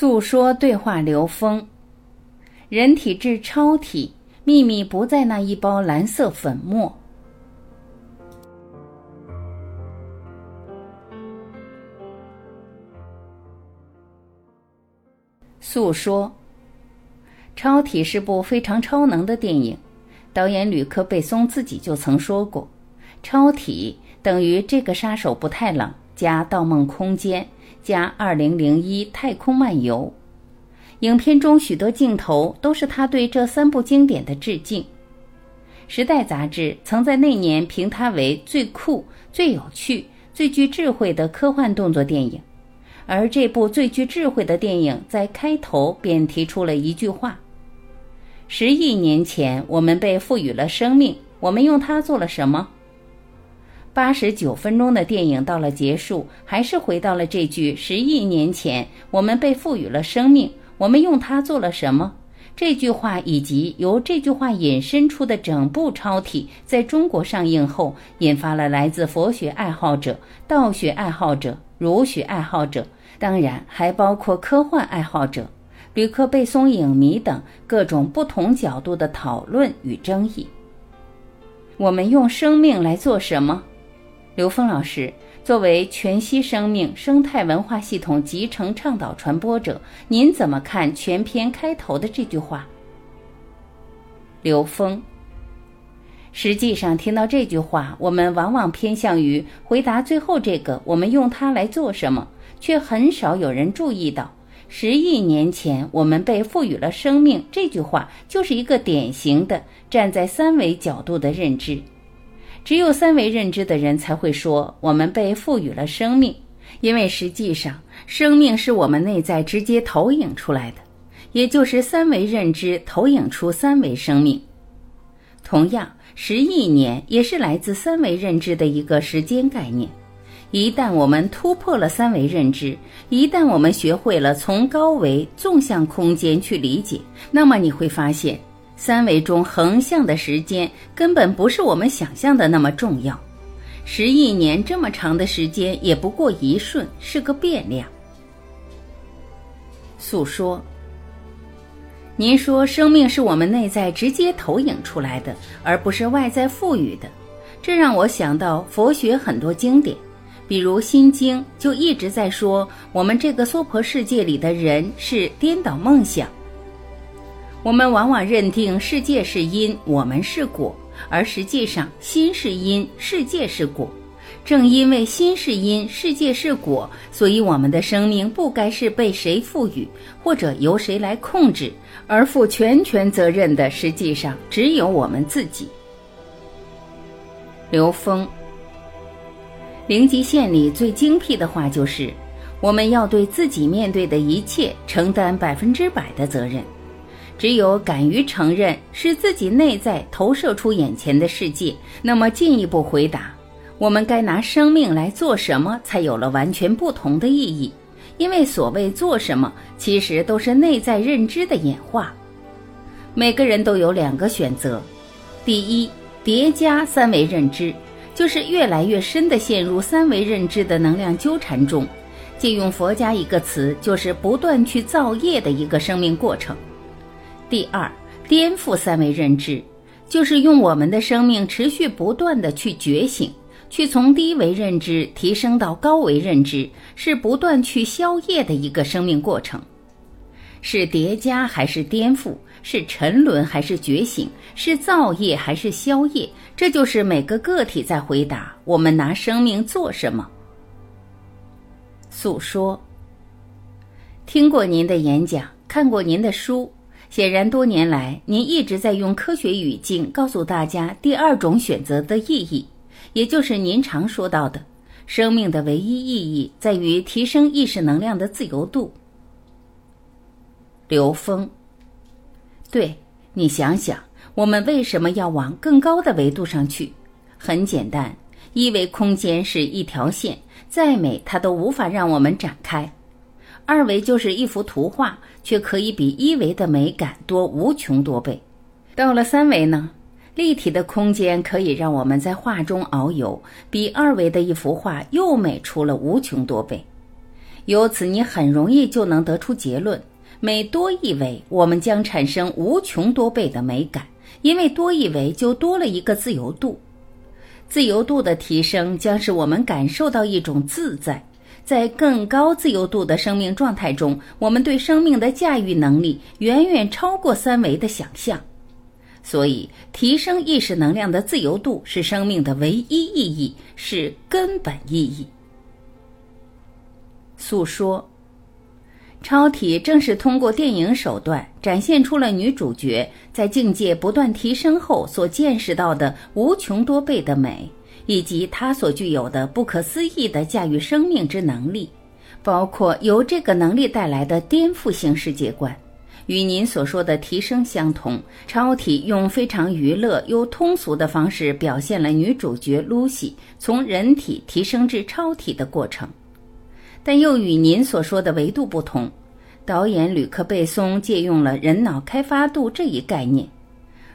诉说对话刘峰，人体至超体，秘密不在那一包蓝色粉末。诉说，超体是部非常超能的电影，导演吕克·贝松自己就曾说过，超体等于这个杀手不太冷加《盗梦空间》。加二零零一太空漫游，影片中许多镜头都是他对这三部经典的致敬。《时代》杂志曾在那年评他为最酷、最有趣、最具智慧的科幻动作电影，而这部最具智慧的电影在开头便提出了一句话：“十亿年前，我们被赋予了生命，我们用它做了什么？”八十九分钟的电影到了结束，还是回到了这句“十亿年前，我们被赋予了生命，我们用它做了什么？”这句话以及由这句话引申出的整部超体，在中国上映后，引发了来自佛学爱好者、道学爱好者、儒学爱好者，当然还包括科幻爱好者、吕克·贝松影迷等各种不同角度的讨论与争议。我们用生命来做什么？刘峰老师作为全息生命生态文化系统集成倡导传播者，您怎么看全篇开头的这句话？刘峰，实际上听到这句话，我们往往偏向于回答最后这个“我们用它来做什么”，却很少有人注意到，十亿年前我们被赋予了生命这句话，就是一个典型的站在三维角度的认知。只有三维认知的人才会说我们被赋予了生命，因为实际上生命是我们内在直接投影出来的，也就是三维认知投影出三维生命。同样，十亿年也是来自三维认知的一个时间概念。一旦我们突破了三维认知，一旦我们学会了从高维纵向空间去理解，那么你会发现。三维中横向的时间根本不是我们想象的那么重要，十亿年这么长的时间也不过一瞬，是个变量。诉说，您说生命是我们内在直接投影出来的，而不是外在赋予的，这让我想到佛学很多经典，比如《心经》就一直在说我们这个娑婆世界里的人是颠倒梦想。我们往往认定世界是因，我们是果，而实际上心是因，世界是果。正因为心是因，世界是果，所以我们的生命不该是被谁赋予，或者由谁来控制，而负全权责任的，实际上只有我们自己。刘峰，灵极县里最精辟的话就是：我们要对自己面对的一切承担百分之百的责任。只有敢于承认是自己内在投射出眼前的世界，那么进一步回答，我们该拿生命来做什么，才有了完全不同的意义。因为所谓做什么，其实都是内在认知的演化。每个人都有两个选择：第一，叠加三维认知，就是越来越深的陷入三维认知的能量纠缠中。借用佛家一个词，就是不断去造业的一个生命过程。第二，颠覆三维认知，就是用我们的生命持续不断的去觉醒，去从低维认知提升到高维认知，是不断去消业的一个生命过程。是叠加还是颠覆？是沉沦还是觉醒？是造业还是消业？这就是每个个体在回答：我们拿生命做什么？诉说。听过您的演讲，看过您的书。显然，多年来您一直在用科学语境告诉大家第二种选择的意义，也就是您常说到的，生命的唯一意义在于提升意识能量的自由度。刘峰，对你想想，我们为什么要往更高的维度上去？很简单，一为空间是一条线，再美它都无法让我们展开。二维就是一幅图画，却可以比一维的美感多无穷多倍。到了三维呢，立体的空间可以让我们在画中遨游，比二维的一幅画又美出了无穷多倍。由此你很容易就能得出结论：每多一维，我们将产生无穷多倍的美感，因为多一维就多了一个自由度。自由度的提升将使我们感受到一种自在。在更高自由度的生命状态中，我们对生命的驾驭能力远远超过三维的想象。所以，提升意识能量的自由度是生命的唯一意义，是根本意义。诉说，超体正是通过电影手段展现出了女主角在境界不断提升后所见识到的无穷多倍的美。以及他所具有的不可思议的驾驭生命之能力，包括由这个能力带来的颠覆性世界观，与您所说的提升相同。超体用非常娱乐又通俗的方式表现了女主角露西从人体提升至超体的过程，但又与您所说的维度不同。导演吕克·贝松借用了人脑开发度这一概念。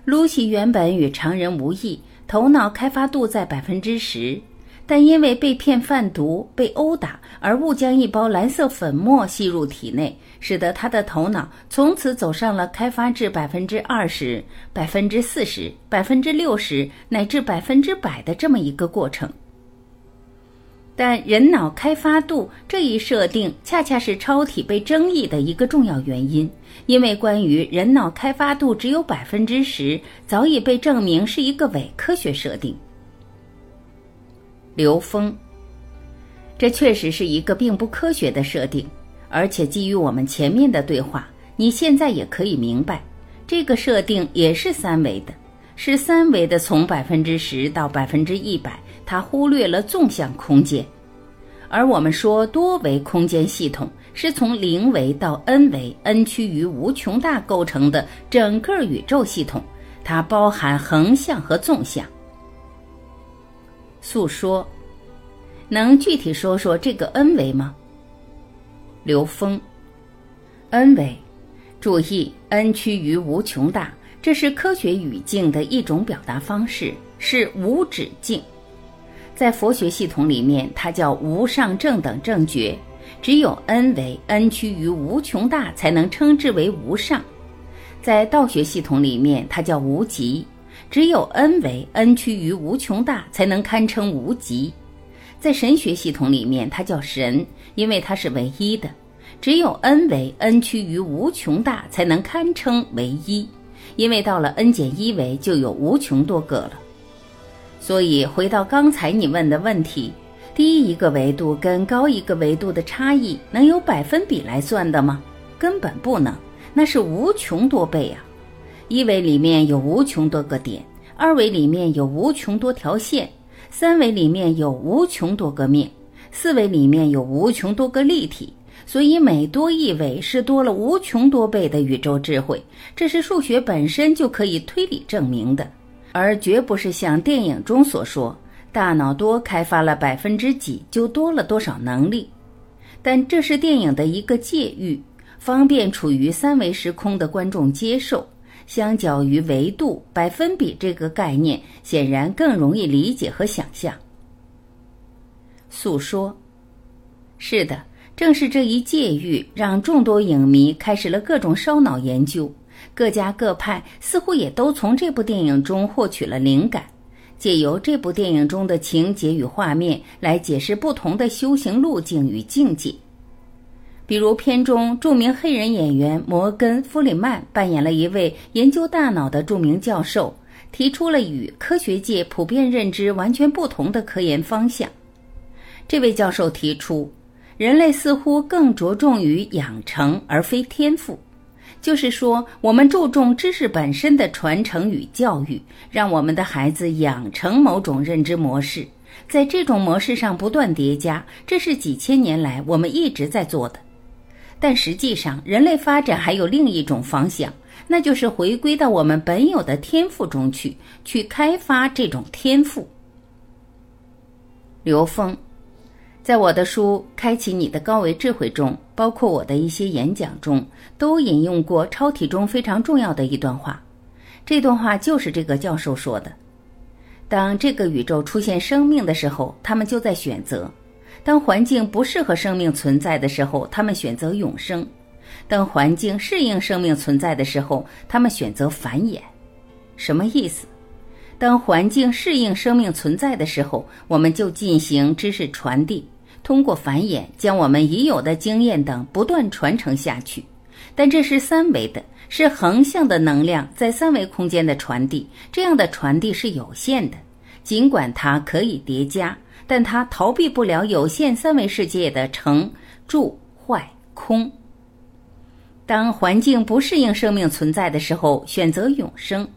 露西原本与常人无异。头脑开发度在百分之十，但因为被骗贩毒、被殴打而误将一包蓝色粉末吸入体内，使得他的头脑从此走上了开发至百分之二十、百分之四十、百分之六十乃至百分之百的这么一个过程。但人脑开发度这一设定，恰恰是超体被争议的一个重要原因。因为关于人脑开发度只有百分之十，早已被证明是一个伪科学设定。刘峰，这确实是一个并不科学的设定，而且基于我们前面的对话，你现在也可以明白，这个设定也是三维的，是三维的，从百分之十到百分之一百。它忽略了纵向空间，而我们说多维空间系统是从零维到 n 维，n 趋于无穷大构成的整个宇宙系统，它包含横向和纵向。诉说，能具体说说这个 n 维吗？刘峰，n 维，注意 n 趋于无穷大，这是科学语境的一种表达方式，是无止境。在佛学系统里面，它叫无上正等正觉，只有 n 为 n 趋于无穷大，才能称之为无上。在道学系统里面，它叫无极，只有 n 为 n 趋于无穷大，才能堪称无极。在神学系统里面，它叫神，因为它是唯一的，只有 n 为 n 趋于无穷大，才能堪称唯一，因为到了 n 减一维，就有无穷多个了。所以，回到刚才你问的问题，低一个维度跟高一个维度的差异，能有百分比来算的吗？根本不能，那是无穷多倍啊！一维里面有无穷多个点，二维里面有无穷多条线，三维里面有无穷多个面，四维里面有无穷多个立体。所以，每多一维是多了无穷多倍的宇宙智慧，这是数学本身就可以推理证明的。而绝不是像电影中所说，大脑多开发了百分之几就多了多少能力。但这是电影的一个借喻，方便处于三维时空的观众接受。相较于维度百分比这个概念，显然更容易理解和想象。诉说，是的，正是这一借喻，让众多影迷开始了各种烧脑研究。各家各派似乎也都从这部电影中获取了灵感，借由这部电影中的情节与画面来解释不同的修行路径与境界。比如片中著名黑人演员摩根·弗里曼扮演了一位研究大脑的著名教授，提出了与科学界普遍认知完全不同的科研方向。这位教授提出，人类似乎更着重于养成而非天赋。就是说，我们注重知识本身的传承与教育，让我们的孩子养成某种认知模式，在这种模式上不断叠加。这是几千年来我们一直在做的。但实际上，人类发展还有另一种方向，那就是回归到我们本有的天赋中去，去开发这种天赋。刘峰。在我的书《开启你的高维智慧》中，包括我的一些演讲中，都引用过超体中非常重要的一段话。这段话就是这个教授说的：“当这个宇宙出现生命的时候，他们就在选择，当环境不适合生命存在的时候，他们选择永生；当环境适应生命存在的时候，他们选择繁衍。什么意思？当环境适应生命存在的时候，我们就进行知识传递，通过繁衍将我们已有的经验等不断传承下去。但这是三维的，是横向的能量在三维空间的传递，这样的传递是有限的，尽管它可以叠加。但它逃避不了有限三维世界的成、住、坏、空。当环境不适应生命存在的时候，选择永生。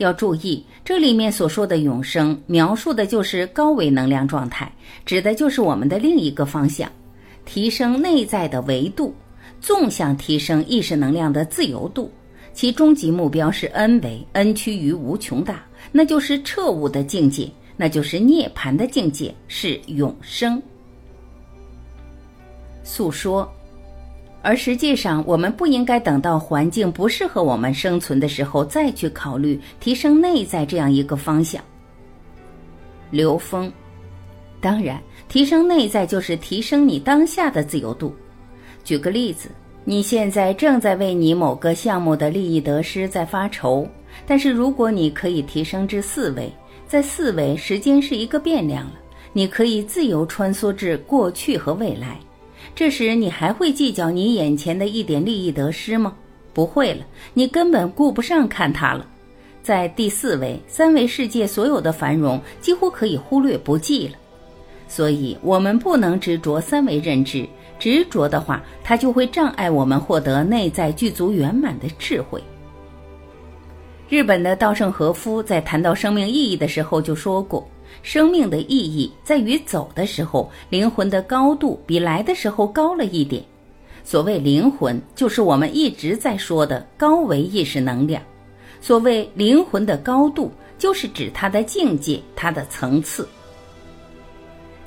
要注意，这里面所说的永生，描述的就是高维能量状态，指的就是我们的另一个方向，提升内在的维度，纵向提升意识能量的自由度。其终极目标是 N 维，N 趋于无穷大，那就是彻悟的境界。那就是涅槃的境界，是永生。诉说，而实际上，我们不应该等到环境不适合我们生存的时候，再去考虑提升内在这样一个方向。刘峰，当然，提升内在就是提升你当下的自由度。举个例子，你现在正在为你某个项目的利益得失在发愁，但是如果你可以提升至四维。在四维，时间是一个变量了，你可以自由穿梭至过去和未来。这时，你还会计较你眼前的一点利益得失吗？不会了，你根本顾不上看它了。在第四维、三维世界，所有的繁荣几乎可以忽略不计了。所以，我们不能执着三维认知，执着的话，它就会障碍我们获得内在具足圆满的智慧。日本的稻盛和夫在谈到生命意义的时候就说过：“生命的意义在于走的时候，灵魂的高度比来的时候高了一点。所谓灵魂，就是我们一直在说的高维意识能量。所谓灵魂的高度，就是指它的境界、它的层次。”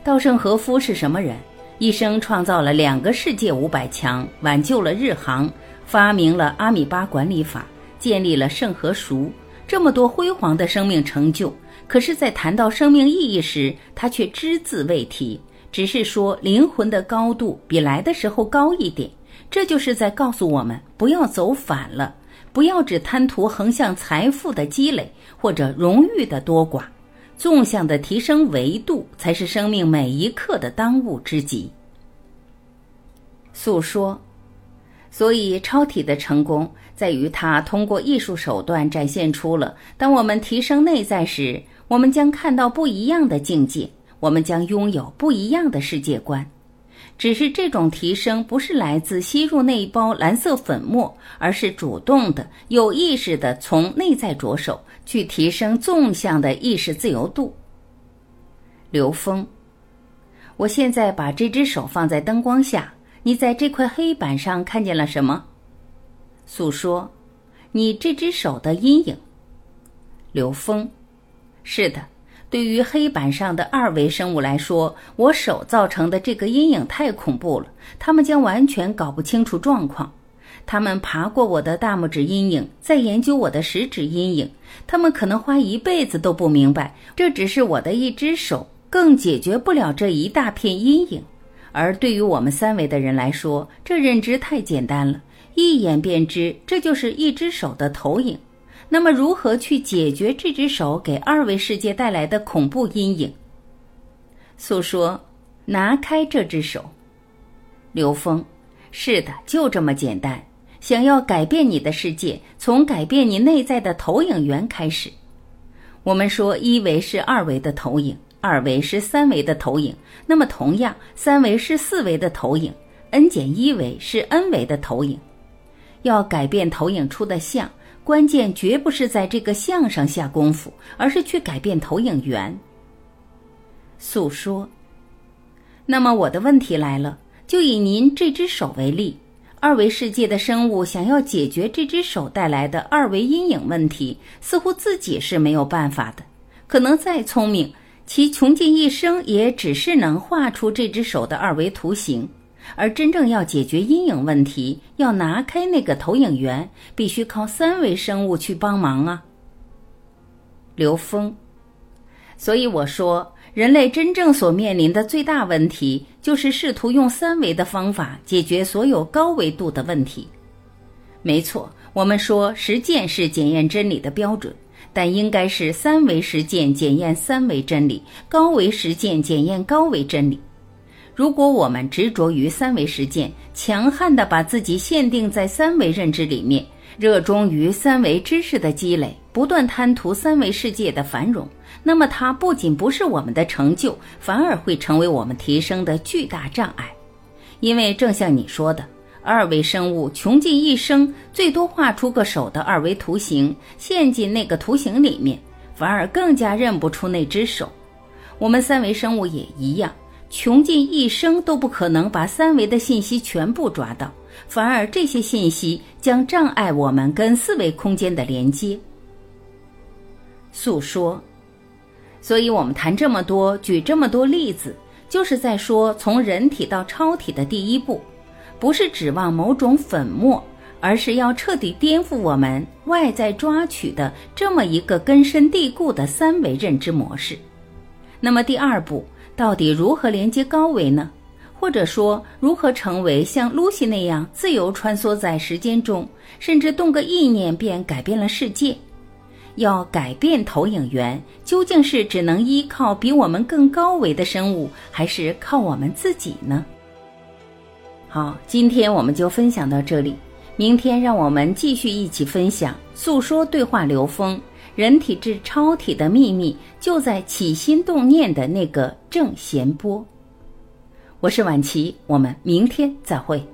稻盛和夫是什么人？一生创造了两个世界五百强，挽救了日航，发明了阿米巴管理法。建立了圣和熟这么多辉煌的生命成就，可是，在谈到生命意义时，他却只字未提，只是说灵魂的高度比来的时候高一点。这就是在告诉我们，不要走反了，不要只贪图横向财富的积累或者荣誉的多寡，纵向的提升维度才是生命每一刻的当务之急。诉说。所以，超体的成功在于它通过艺术手段展现出了：当我们提升内在时，我们将看到不一样的境界，我们将拥有不一样的世界观。只是这种提升不是来自吸入那一包蓝色粉末，而是主动的、有意识的从内在着手去提升纵向的意识自由度。刘峰，我现在把这只手放在灯光下。你在这块黑板上看见了什么？诉说，你这只手的阴影。刘峰，是的，对于黑板上的二维生物来说，我手造成的这个阴影太恐怖了，他们将完全搞不清楚状况。他们爬过我的大拇指阴影，再研究我的食指阴影，他们可能花一辈子都不明白，这只是我的一只手，更解决不了这一大片阴影。而对于我们三维的人来说，这认知太简单了，一眼便知这就是一只手的投影。那么，如何去解决这只手给二维世界带来的恐怖阴影？诉说，拿开这只手。刘峰，是的，就这么简单。想要改变你的世界，从改变你内在的投影源开始。我们说，一维是二维的投影。二维是三维的投影，那么同样，三维是四维的投影，n 减一维是 n 维的投影。要改变投影出的像，关键绝不是在这个像上下功夫，而是去改变投影源。诉说。那么我的问题来了，就以您这只手为例，二维世界的生物想要解决这只手带来的二维阴影问题，似乎自己是没有办法的，可能再聪明。其穷尽一生也只是能画出这只手的二维图形，而真正要解决阴影问题，要拿开那个投影源，必须靠三维生物去帮忙啊。刘峰，所以我说，人类真正所面临的最大问题，就是试图用三维的方法解决所有高维度的问题。没错，我们说实践是检验真理的标准，但应该是三维实践检验三维真理，高维实践检验高维真理。如果我们执着于三维实践，强悍地把自己限定在三维认知里面，热衷于三维知识的积累，不断贪图三维世界的繁荣。那么，它不仅不是我们的成就，反而会成为我们提升的巨大障碍。因为正像你说的，二维生物穷尽一生，最多画出个手的二维图形，陷进那个图形里面，反而更加认不出那只手。我们三维生物也一样，穷尽一生都不可能把三维的信息全部抓到，反而这些信息将障碍我们跟四维空间的连接。诉说。所以，我们谈这么多，举这么多例子，就是在说，从人体到超体的第一步，不是指望某种粉末，而是要彻底颠覆我们外在抓取的这么一个根深蒂固的三维认知模式。那么，第二步到底如何连接高维呢？或者说，如何成为像露西那样自由穿梭在时间中，甚至动个意念便改变了世界？要改变投影源，究竟是只能依靠比我们更高维的生物，还是靠我们自己呢？好，今天我们就分享到这里，明天让我们继续一起分享诉说对话流风，人体至超体的秘密就在起心动念的那个正弦波。我是晚琪，我们明天再会。